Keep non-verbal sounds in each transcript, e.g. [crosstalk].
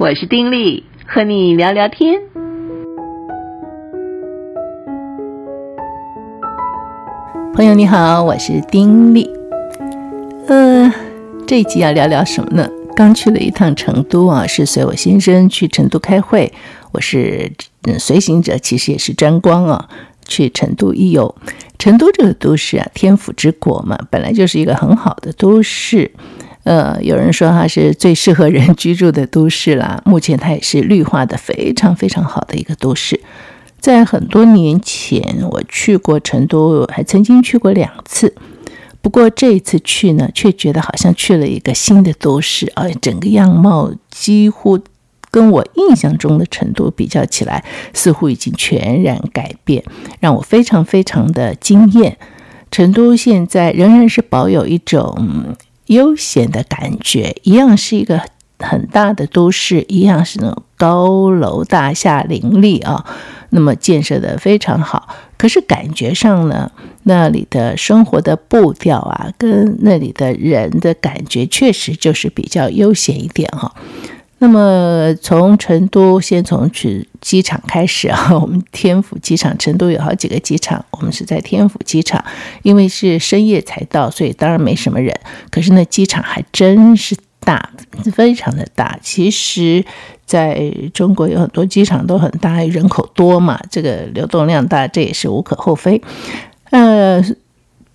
我是丁力，和你聊聊天。朋友你好，我是丁力。呃，这一集要聊聊什么呢？刚去了一趟成都啊，是随我先生去成都开会，我是嗯随行者，其实也是沾光啊。去成都一游，成都这个都市啊，天府之国嘛，本来就是一个很好的都市。呃，有人说它是最适合人居住的都市啦。[laughs] 目前它也是绿化的非常非常好的一个都市。在很多年前，我去过成都，还曾经去过两次。不过这一次去呢，却觉得好像去了一个新的都市，而整个样貌几乎。跟我印象中的成都比较起来，似乎已经全然改变，让我非常非常的惊艳。成都现在仍然是保有一种悠闲的感觉，一样是一个很大的都市，一样是那种高楼大厦林立啊，那么建设的非常好。可是感觉上呢，那里的生活的步调啊，跟那里的人的感觉，确实就是比较悠闲一点哈。那么从成都先从去机场开始啊，[laughs] 我们天府机场，成都有好几个机场，我们是在天府机场，因为是深夜才到，所以当然没什么人。可是那机场还真是大，非常的大。其实在中国有很多机场都很大，人口多嘛，这个流动量大，这也是无可厚非。呃。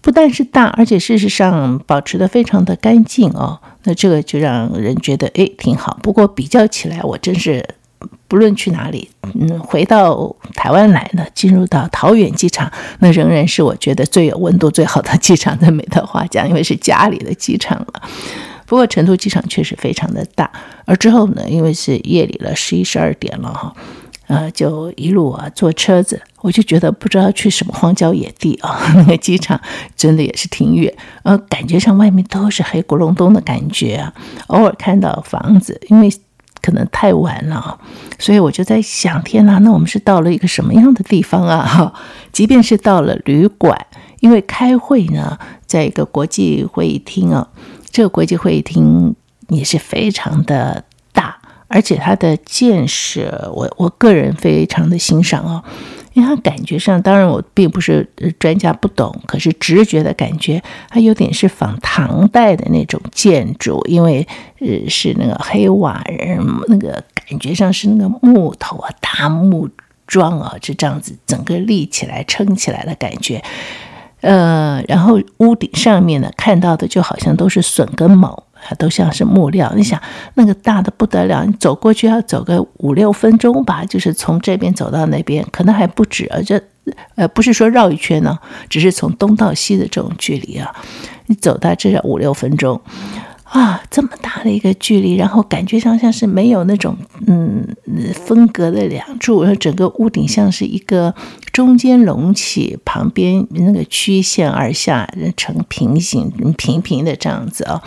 不但是大，而且事实上保持得非常的干净哦，那这个就让人觉得诶挺好。不过比较起来，我真是不论去哪里，嗯，回到台湾来呢，进入到桃园机场，那仍然是我觉得最有温度、最好的机场，在美的话讲，因为是家里的机场了。不过成都机场确实非常的大，而之后呢，因为是夜里了，十一十二点了哈。呃，就一路啊坐车子，我就觉得不知道去什么荒郊野地啊。[laughs] 那个机场真的也是挺远，呃，感觉上外面都是黑咕隆咚的感觉啊。偶尔看到房子，因为可能太晚了，所以我就在想，天哪，那我们是到了一个什么样的地方啊？哈，[laughs] 即便是到了旅馆，因为开会呢，在一个国际会议厅啊，这个国际会议厅也是非常的大。而且它的建设，我我个人非常的欣赏哦，因为它感觉上，当然我并不是专家不懂，可是直觉的感觉，它有点是仿唐代的那种建筑，因为呃是那个黑瓦人，那个感觉上是那个木头啊，大木桩啊，就这样子整个立起来撑起来的感觉，呃，然后屋顶上面呢看到的就好像都是榫跟卯。它都像是木料，你想那个大的不得了，你走过去要走个五六分钟吧，就是从这边走到那边，可能还不止，而这呃不是说绕一圈呢，只是从东到西的这种距离啊，你走到至少五六分钟。啊，这么大的一个距离，然后感觉上像是没有那种嗯分隔的梁柱，然后整个屋顶像是一个中间隆起，旁边那个曲线而下成平行平平的这样子啊，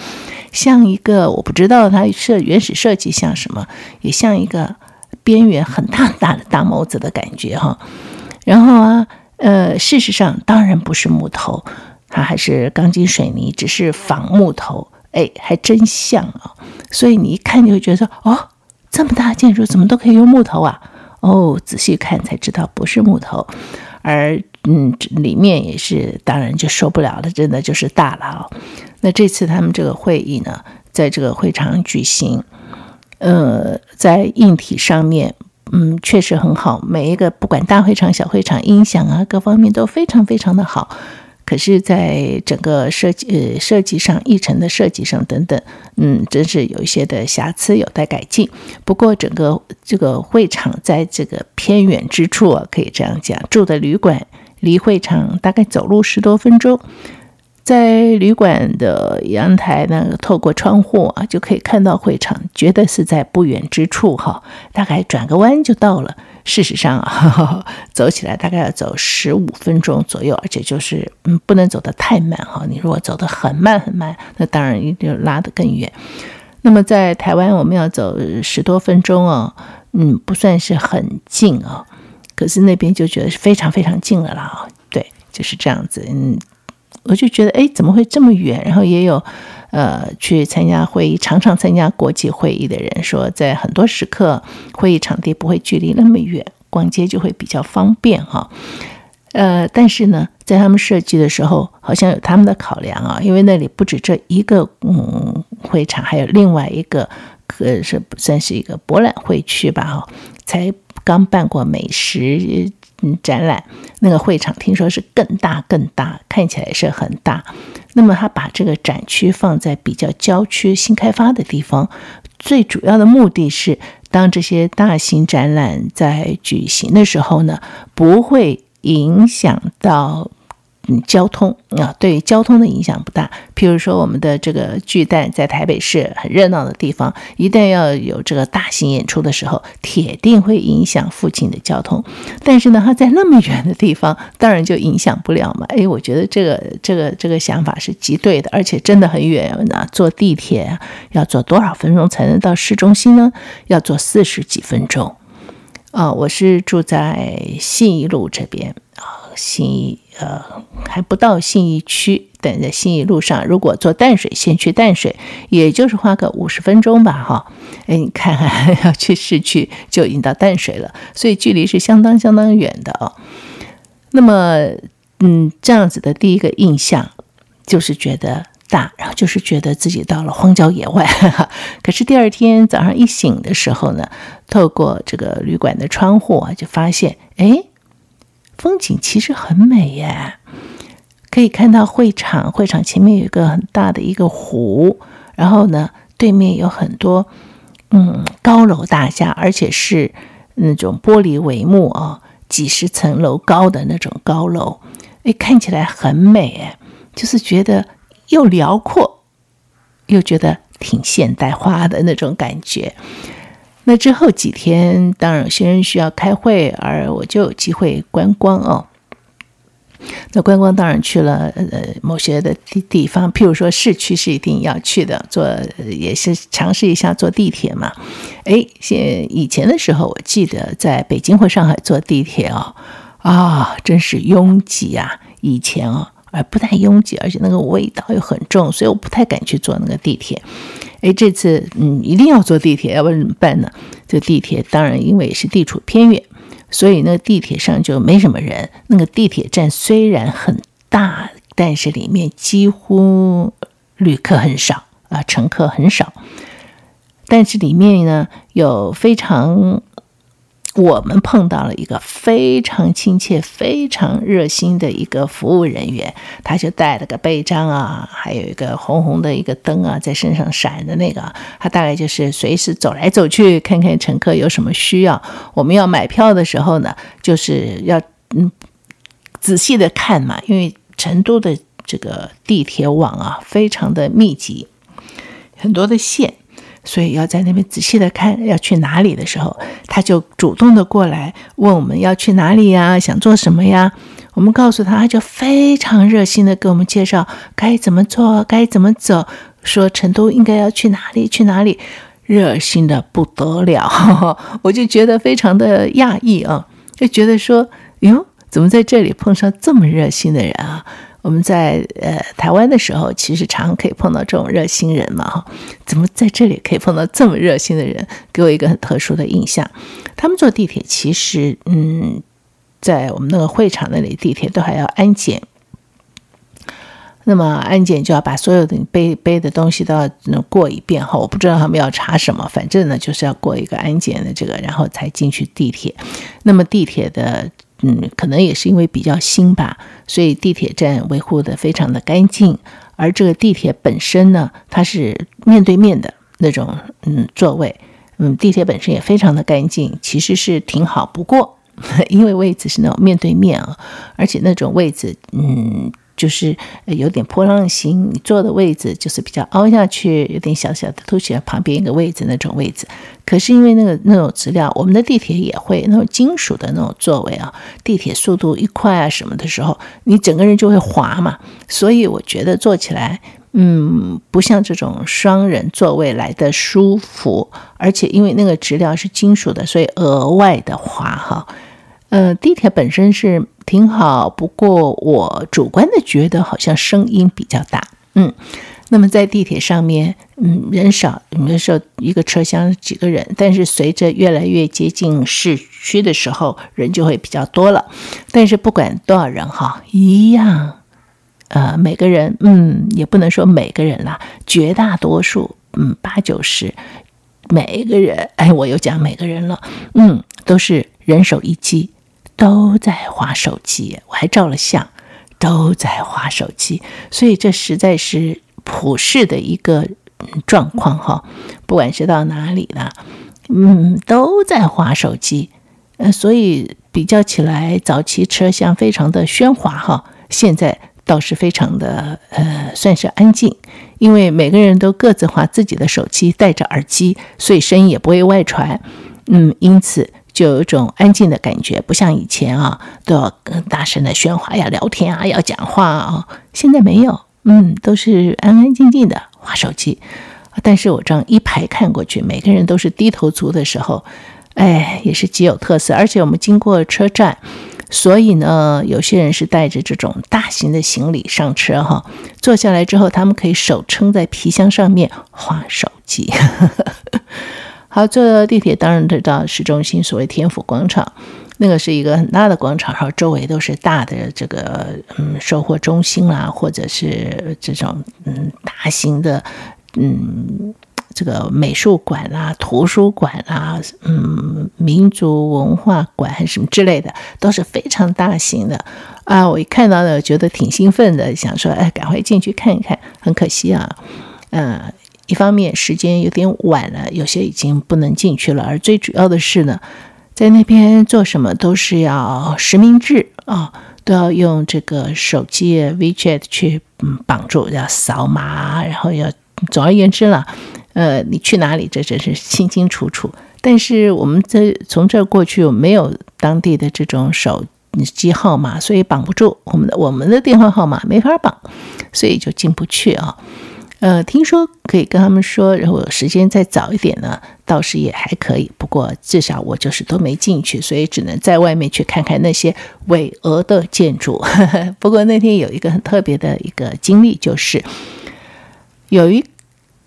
像一个我不知道它设原始设计像什么，也像一个边缘很大很大的大眸子的感觉哈。然后啊，呃，事实上当然不是木头，它还是钢筋水泥，只是仿木头。哎，还真像啊！所以你一看就会觉得，哦，这么大的建筑怎么都可以用木头啊？哦，仔细看才知道不是木头，而嗯，里面也是，当然就受不了了，真的就是大了啊！那这次他们这个会议呢，在这个会场举行，呃，在硬体上面，嗯，确实很好，每一个不管大会场、小会场，音响啊，各方面都非常非常的好。可是，在整个设计呃设计上、议程的设计上等等，嗯，真是有一些的瑕疵，有待改进。不过，整个这个会场在这个偏远之处啊，可以这样讲，住的旅馆离会场大概走路十多分钟。在旅馆的阳台呢，透过窗户啊，就可以看到会场，觉得是在不远之处哈，大概转个弯就到了。事实上啊，[laughs] 走起来大概要走十五分钟左右，而且就是嗯，不能走得太慢哈。你如果走得很慢很慢，那当然一定拉得更远。那么在台湾，我们要走十多分钟哦，嗯，不算是很近哦，可是那边就觉得是非常非常近了啦。对，就是这样子，嗯。我就觉得，哎，怎么会这么远？然后也有，呃，去参加会议，常常参加国际会议的人说，在很多时刻，会议场地不会距离那么远，逛街就会比较方便哈。呃，但是呢，在他们设计的时候，好像有他们的考量啊，因为那里不止这一个嗯会场，还有另外一个，可是算是一个博览会区吧哈，才刚办过美食。嗯，展览那个会场听说是更大更大，看起来是很大。那么他把这个展区放在比较郊区、新开发的地方，最主要的目的是，当这些大型展览在举行的时候呢，不会影响到。嗯，交通啊，对交通的影响不大。譬如说，我们的这个巨蛋在台北市很热闹的地方，一旦要有这个大型演出的时候，铁定会影响附近的交通。但是呢，它在那么远的地方，当然就影响不了嘛。哎，我觉得这个这个这个想法是极对的，而且真的很远啊！坐地铁要坐多少分钟才能到市中心呢？要坐四十几分钟。啊，我是住在信义路这边啊，信义。呃，还不到信义区，等在信义路上，如果坐淡水先去淡水，也就是花个五十分钟吧，哈。哎，你看看，[laughs] 要去市区就已经到淡水了，所以距离是相当相当远的哦。那么，嗯，这样子的第一个印象就是觉得大，然后就是觉得自己到了荒郊野外。[laughs] 可是第二天早上一醒的时候呢，透过这个旅馆的窗户啊，就发现，哎。风景其实很美耶，可以看到会场，会场前面有一个很大的一个湖，然后呢，对面有很多嗯高楼大厦，而且是那种玻璃帷幕啊，几十层楼高的那种高楼，哎，看起来很美哎，就是觉得又辽阔，又觉得挺现代化的那种感觉。那之后几天，当然有些人需要开会，而我就有机会观光哦。那观光当然去了呃某些的地地方，譬如说市区是一定要去的，坐也是尝试一下坐地铁嘛。哎，现以前的时候，我记得在北京或上海坐地铁哦，啊，真是拥挤啊！以前哦，而不太拥挤，而且那个味道又很重，所以我不太敢去坐那个地铁。哎，这次嗯，一定要坐地铁，要不然怎么办呢？这地铁当然因为是地处偏远，所以那个地铁上就没什么人。那个地铁站虽然很大，但是里面几乎旅客很少啊，乘客很少。但是里面呢，有非常。我们碰到了一个非常亲切、非常热心的一个服务人员，他就带了个背章啊，还有一个红红的一个灯啊，在身上闪的那个，他大概就是随时走来走去，看看乘客有什么需要。我们要买票的时候呢，就是要嗯仔细的看嘛，因为成都的这个地铁网啊，非常的密集，很多的线。所以要在那边仔细的看要去哪里的时候，他就主动的过来问我们要去哪里呀，想做什么呀？我们告诉他，他就非常热心的给我们介绍该怎么做，该怎么走，说成都应该要去哪里，去哪里，热心的不得了，[laughs] 我就觉得非常的讶异啊，就觉得说，哟，怎么在这里碰上这么热心的人啊？我们在呃台湾的时候，其实常可以碰到这种热心人嘛，哈，怎么在这里可以碰到这么热心的人？给我一个很特殊的印象。他们坐地铁其实，嗯，在我们那个会场那里，地铁都还要安检。那么安检就要把所有的背背的东西都要过一遍哈，我不知道他们要查什么，反正呢就是要过一个安检的这个，然后才进去地铁。那么地铁的。嗯，可能也是因为比较新吧，所以地铁站维护得非常的干净。而这个地铁本身呢，它是面对面的那种嗯座位，嗯，地铁本身也非常的干净，其实是挺好。不过 [laughs] 因为位置是那种面对面啊，而且那种位置嗯。就是有点波浪形，你坐的位置就是比较凹下去，有点小小的凸起来，旁边一个位置那种位置。可是因为那个那种质料，我们的地铁也会那种金属的那种座位啊，地铁速度一快啊什么的时候，你整个人就会滑嘛。所以我觉得坐起来，嗯，不像这种双人座位来的舒服，而且因为那个质料是金属的，所以额外的滑哈。呃，地铁本身是。挺好，不过我主观的觉得好像声音比较大。嗯，那么在地铁上面，嗯，人少，有的时候一个车厢几个人，但是随着越来越接近市区的时候，人就会比较多了。但是不管多少人哈，一样，呃，每个人，嗯，也不能说每个人啦，绝大多数，嗯，八九十，每一个人，哎，我又讲每个人了，嗯，都是人手一机。都在划手机，我还照了相，都在划手机，所以这实在是普世的一个状况哈。不管是到哪里了，嗯，都在划手机，呃，所以比较起来，早期车厢非常的喧哗哈，现在倒是非常的呃，算是安静，因为每个人都各自划自己的手机，戴着耳机，所以声音也不会外传，嗯，因此。就有一种安静的感觉，不像以前啊，都要大声的喧哗呀、聊天啊、要讲话啊。现在没有，嗯，都是安安静静的划手机。但是我这样一排看过去，每个人都是低头族的时候，哎，也是极有特色。而且我们经过车站，所以呢，有些人是带着这种大型的行李上车哈，坐下来之后，他们可以手撑在皮箱上面划手机。[laughs] 好，坐地铁当然得到市中心，所谓天府广场，那个是一个很大的广场，然后周围都是大的这个嗯售货中心啦，或者是这种嗯大型的嗯这个美术馆啦、图书馆啦、嗯民族文化馆还是什么之类的，都是非常大型的啊！我一看到呢，觉得挺兴奋的，想说哎，赶快进去看一看。很可惜啊，嗯、一方面时间有点晚了，有些已经不能进去了。而最主要的是呢，在那边做什么都是要实名制啊，都要用这个手机 WeChat 去嗯绑住，要扫码，然后要总而言之了，呃，你去哪里这真是清清楚楚。但是我们这从这过去没有当地的这种手机号码，所以绑不住我们的我们的电话号码没法绑，所以就进不去啊。呃，听说可以跟他们说，然后时间再早一点呢，倒是也还可以。不过至少我就是都没进去，所以只能在外面去看看那些巍峨的建筑。[laughs] 不过那天有一个很特别的一个经历，就是有一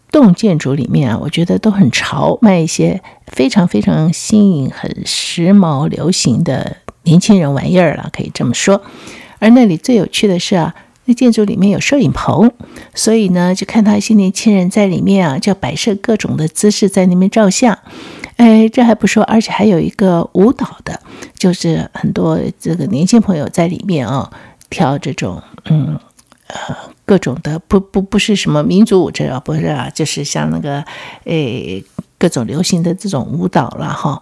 栋建筑里面啊，我觉得都很潮，卖一些非常非常新颖、很时髦、流行的年轻人玩意儿了，可以这么说。而那里最有趣的是啊。那建筑里面有摄影棚，所以呢，就看到一些年轻人在里面啊，就摆设各种的姿势在那边照相。哎，这还不说，而且还有一个舞蹈的，就是很多这个年轻朋友在里面啊，跳这种嗯呃各种的不不不是什么民族舞，这啊不是啊，就是像那个哎各种流行的这种舞蹈了哈。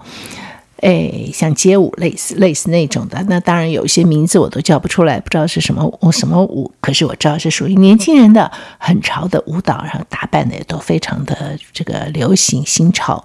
哎，像街舞类似类似那种的，那当然有一些名字我都叫不出来，不知道是什么舞什么舞，可是我知道是属于年轻人的很潮的舞蹈，然后打扮的也都非常的这个流行新潮。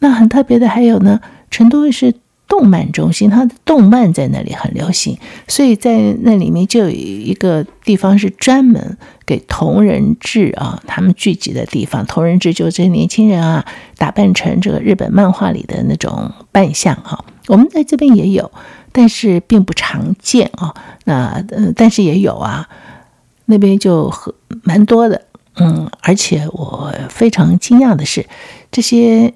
那很特别的还有呢，成都是。动漫中心，它的动漫在那里很流行，所以在那里面就有一个地方是专门给同人志啊，他们聚集的地方。同人志就是这些年轻人啊，打扮成这个日本漫画里的那种扮相啊。我们在这边也有，但是并不常见啊。那呃，但是也有啊，那边就很蛮多的。嗯，而且我非常惊讶的是这些。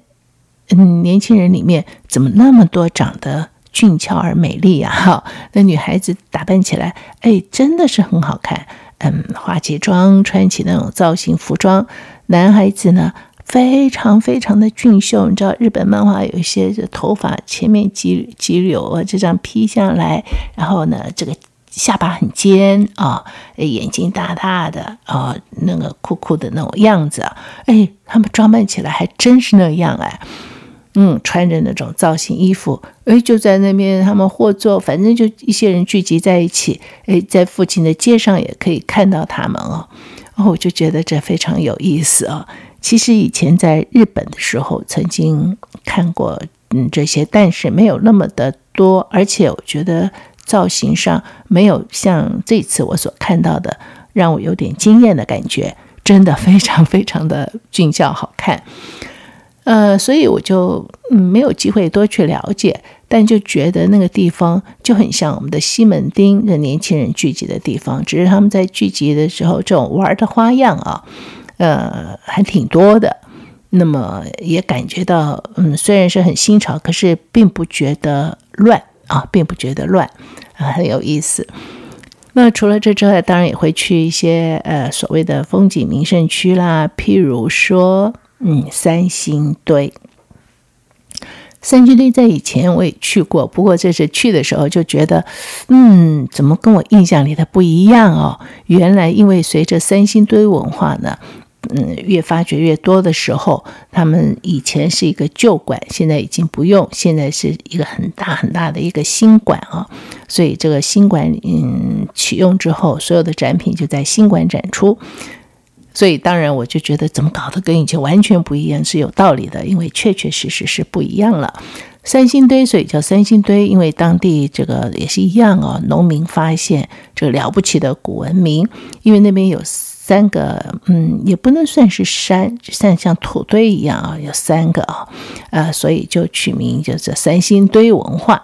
嗯，年轻人里面怎么那么多长得俊俏而美丽呀？哈，那女孩子打扮起来，哎，真的是很好看。嗯，化起妆，穿起那种造型服装。男孩子呢，非常非常的俊秀。你知道，日本漫画有一些这头发前面几几绺啊，这样披下来，然后呢，这个下巴很尖啊，眼睛大大的啊，那个酷酷的那种样子啊，哎，他们装扮起来还真是那样哎。嗯，穿着那种造型衣服，哎，就在那边他们或坐，反正就一些人聚集在一起，哎，在附近的街上也可以看到他们哦。然后我就觉得这非常有意思啊。其实以前在日本的时候曾经看过，嗯，这些，但是没有那么的多，而且我觉得造型上没有像这次我所看到的让我有点惊艳的感觉，真的非常非常的俊俏好看。呃，所以我就嗯没有机会多去了解，但就觉得那个地方就很像我们的西门町的年轻人聚集的地方，只是他们在聚集的时候这种玩的花样啊，呃，还挺多的。那么也感觉到，嗯，虽然是很新潮，可是并不觉得乱啊，并不觉得乱啊，很有意思。那除了这之外，当然也会去一些呃所谓的风景名胜区啦，譬如说，嗯，三星堆。三星堆在以前我也去过，不过这次去的时候就觉得，嗯，怎么跟我印象里的不一样哦？原来因为随着三星堆文化呢。嗯，越发掘越多的时候，他们以前是一个旧馆，现在已经不用，现在是一个很大很大的一个新馆啊。所以这个新馆嗯启用之后，所有的展品就在新馆展出。所以当然我就觉得怎么搞得跟以前完全不一样是有道理的，因为确确实实是不一样了。三星堆，所以叫三星堆，因为当地这个也是一样哦，农民发现这个了不起的古文明，因为那边有。三个，嗯，也不能算是山，像像土堆一样啊，有三个啊，呃，所以就取名叫做三星堆文化。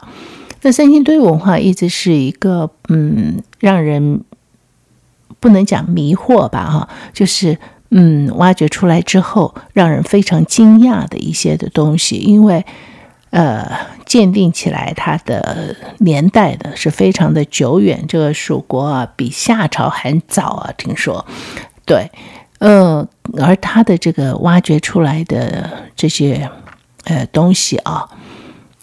那三星堆文化一直是一个，嗯，让人不能讲迷惑吧，哈，就是，嗯，挖掘出来之后，让人非常惊讶的一些的东西，因为。呃，鉴定起来，它的年代呢是非常的久远。这个蜀国啊，比夏朝还早啊，听说。对，呃，而它的这个挖掘出来的这些呃东西啊，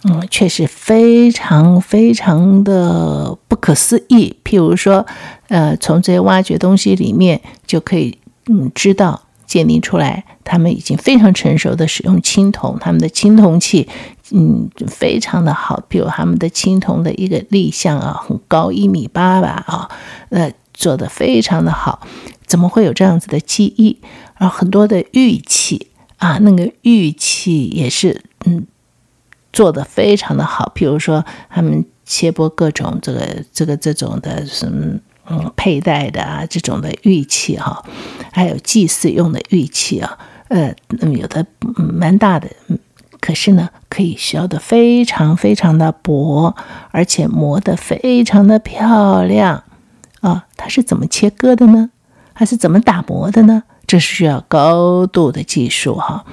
嗯，确实非常非常的不可思议。譬如说，呃，从这些挖掘东西里面就可以嗯知道鉴定出来，他们已经非常成熟的使用青铜，他们的青铜器。嗯，非常的好，比如他们的青铜的一个立像啊，很高一米八吧啊，呃，做的非常的好。怎么会有这样子的技艺？然后很多的玉器啊，那个玉器也是嗯，做的非常的好。比如说他们切播各种这个这个这种的什么嗯佩戴的啊这种的玉器哈、还有祭祀用的玉器啊，呃，那么有的蛮大的。可是呢，可以削得非常非常的薄，而且磨得非常的漂亮啊！它是怎么切割的呢？还是怎么打磨的呢？这是需要高度的技术哈。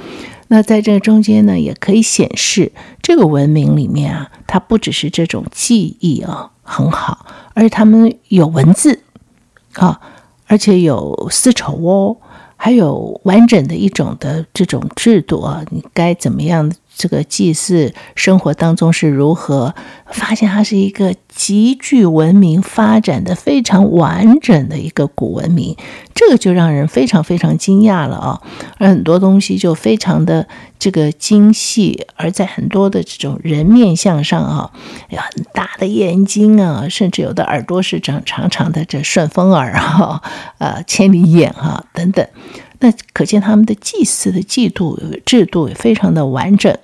那在这中间呢，也可以显示这个文明里面啊，它不只是这种记忆啊很好，而且他们有文字啊，而且有丝绸哦。还有完整的一种的这种制度啊，你该怎么样？这个祭祀生活当中是如何发现它是一个极具文明发展的非常完整的一个古文明？这个就让人非常非常惊讶了啊！而很多东西就非常的这个精细，而在很多的这种人面像上啊，有很大的眼睛啊，甚至有的耳朵是长长长的，这顺风耳啊，呃，千里眼啊等等。那可见他们的祭祀的制度制度也非常的完整。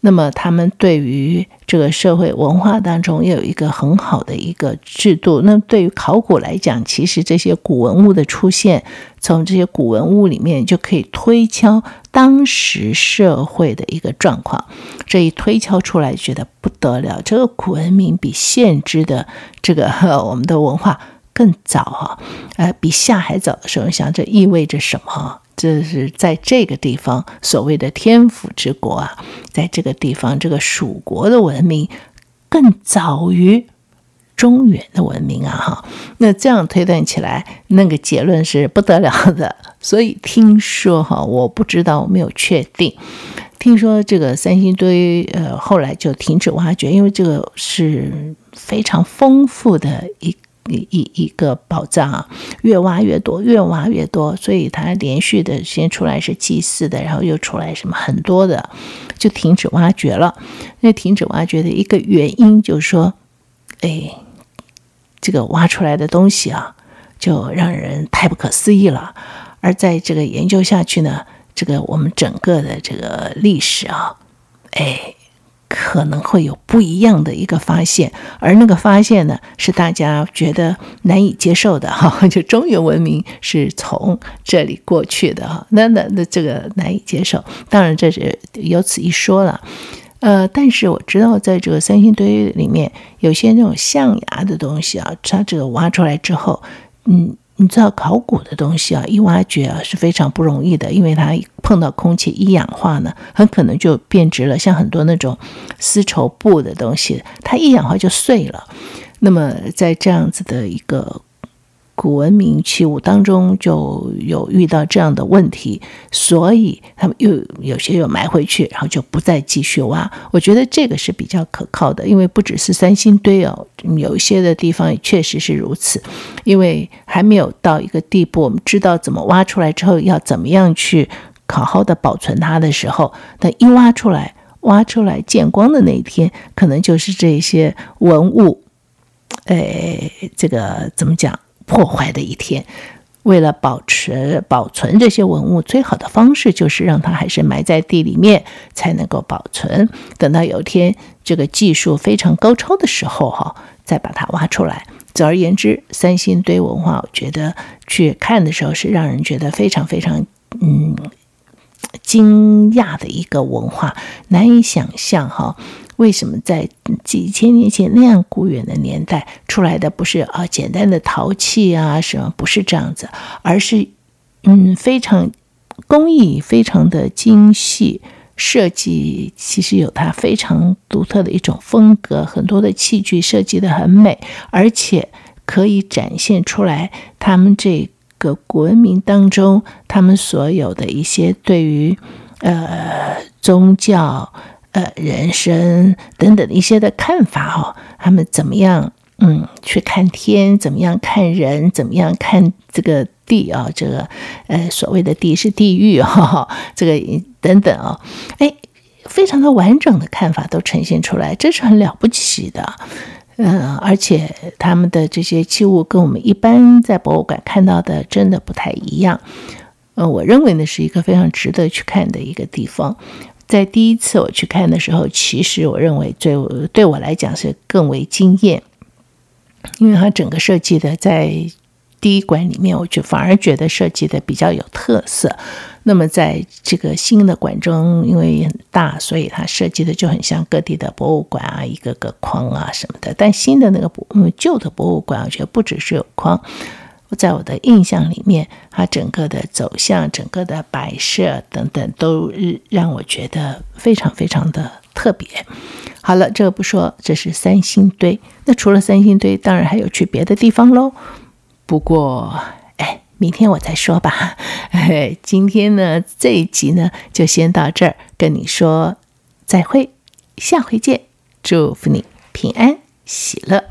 那么他们对于这个社会文化当中也有一个很好的一个制度。那对于考古来讲，其实这些古文物的出现，从这些古文物里面就可以推敲当时社会的一个状况。这一推敲出来，觉得不得了。这个古文明比现知的这个我们的文化。更早啊，呃，比夏还早的时候，想这意味着什么？这是在这个地方所谓的天府之国啊，在这个地方，这个蜀国的文明更早于中原的文明啊！哈，那这样推断起来，那个结论是不得了的。所以听说哈，我不知道，我没有确定。听说这个三星堆，呃，后来就停止挖掘，因为这个是非常丰富的一。一一一个宝藏啊，越挖越多，越挖越多，所以它连续的先出来是祭祀的，然后又出来什么很多的，就停止挖掘了。那停止挖掘的一个原因就是说，哎，这个挖出来的东西啊，就让人太不可思议了。而在这个研究下去呢，这个我们整个的这个历史啊，哎。可能会有不一样的一个发现，而那个发现呢，是大家觉得难以接受的哈。[laughs] 就中原文明是从这里过去的哈，那那那这个难以接受。当然这是有此一说了，呃，但是我知道在这个三星堆里面，有些那种象牙的东西啊，它这个挖出来之后，嗯。你知道考古的东西啊，一挖掘啊是非常不容易的，因为它碰到空气一氧化呢，很可能就变质了。像很多那种丝绸布的东西，它一氧化就碎了。那么在这样子的一个。古文明器物当中就有遇到这样的问题，所以他们又有些又埋回去，然后就不再继续挖。我觉得这个是比较可靠的，因为不只是三星堆哦，有一些的地方也确实是如此。因为还没有到一个地步，我们知道怎么挖出来之后要怎么样去好好的保存它的时候，但一挖出来，挖出来见光的那一天，可能就是这些文物，哎，这个怎么讲？破坏的一天，为了保持保存这些文物，最好的方式就是让它还是埋在地里面，才能够保存。等到有一天这个技术非常高超的时候，哈，再把它挖出来。总而言之，三星堆文化，我觉得去看的时候是让人觉得非常非常嗯惊讶的一个文化，难以想象哈。为什么在几千年前那样古远的年代出来的不是啊简单的陶器啊什么，不是这样子，而是嗯非常工艺非常的精细，设计其实有它非常独特的一种风格，很多的器具设计得很美，而且可以展现出来他们这个古文明当中他们所有的一些对于呃宗教。呃，人生等等的一些的看法哦，他们怎么样？嗯，去看天，怎么样看人？怎么样看这个地啊？这个呃，所谓的地是地狱哈、哦，这个等等啊、哦，哎，非常的完整的看法都呈现出来，这是很了不起的。嗯、而且他们的这些器物跟我们一般在博物馆看到的真的不太一样。呃，我认为呢是一个非常值得去看的一个地方。在第一次我去看的时候，其实我认为最对我来讲是更为惊艳，因为它整个设计的在第一馆里面，我就反而觉得设计的比较有特色。那么在这个新的馆中，因为很大，所以它设计的就很像各地的博物馆啊，一个个框啊什么的。但新的那个博，嗯，旧的博物馆，我觉得不只是有框。在我的印象里面，它整个的走向、整个的摆设等等，都让我觉得非常非常的特别。好了，这个不说，这是三星堆。那除了三星堆，当然还有去别的地方喽。不过，哎，明天我再说吧。哎，今天呢，这一集呢，就先到这儿，跟你说再会，下回见，祝福你平安喜乐。